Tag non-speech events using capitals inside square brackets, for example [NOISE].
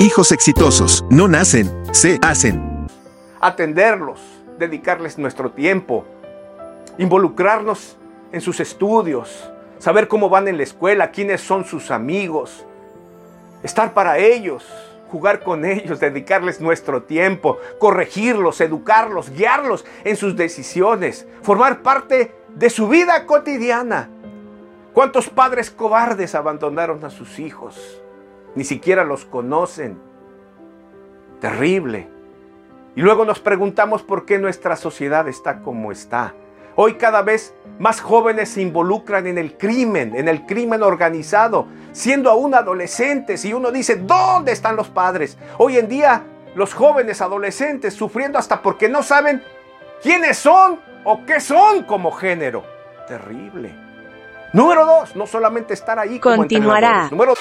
Hijos exitosos no nacen, se hacen. Atenderlos, dedicarles nuestro tiempo, involucrarnos en sus estudios, saber cómo van en la escuela, quiénes son sus amigos, estar para ellos, jugar con ellos, [LAUGHS] dedicarles nuestro tiempo, corregirlos, educarlos, guiarlos en sus decisiones, formar parte de su vida cotidiana. ¿Cuántos padres cobardes abandonaron a sus hijos? Ni siquiera los conocen. Terrible. Y luego nos preguntamos por qué nuestra sociedad está como está. Hoy cada vez más jóvenes se involucran en el crimen, en el crimen organizado, siendo aún adolescentes. Y uno dice, ¿dónde están los padres? Hoy en día los jóvenes adolescentes sufriendo hasta porque no saben quiénes son o qué son como género. Terrible. Número dos, no solamente estar ahí como Continuará. Número